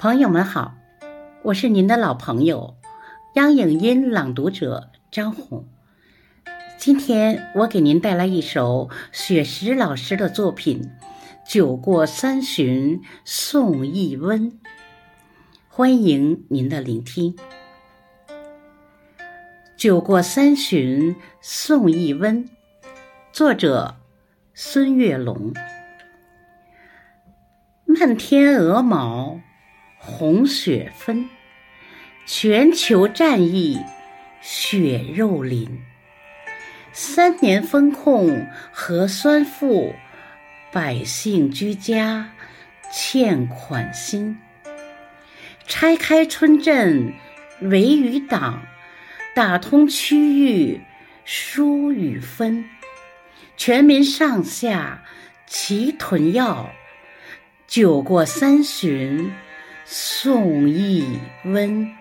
朋友们好，我是您的老朋友央影音朗读者张红。今天我给您带来一首雪石老师的作品《酒过三巡送一温》，欢迎您的聆听。《酒过三巡送一温》，作者孙月龙。漫天鹅毛。红雪纷，全球战役血肉淋。三年风控核酸负，百姓居家欠款心。拆开村镇围与党，打通区域疏与分。全民上下齐囤药，酒过三巡。宋轶温。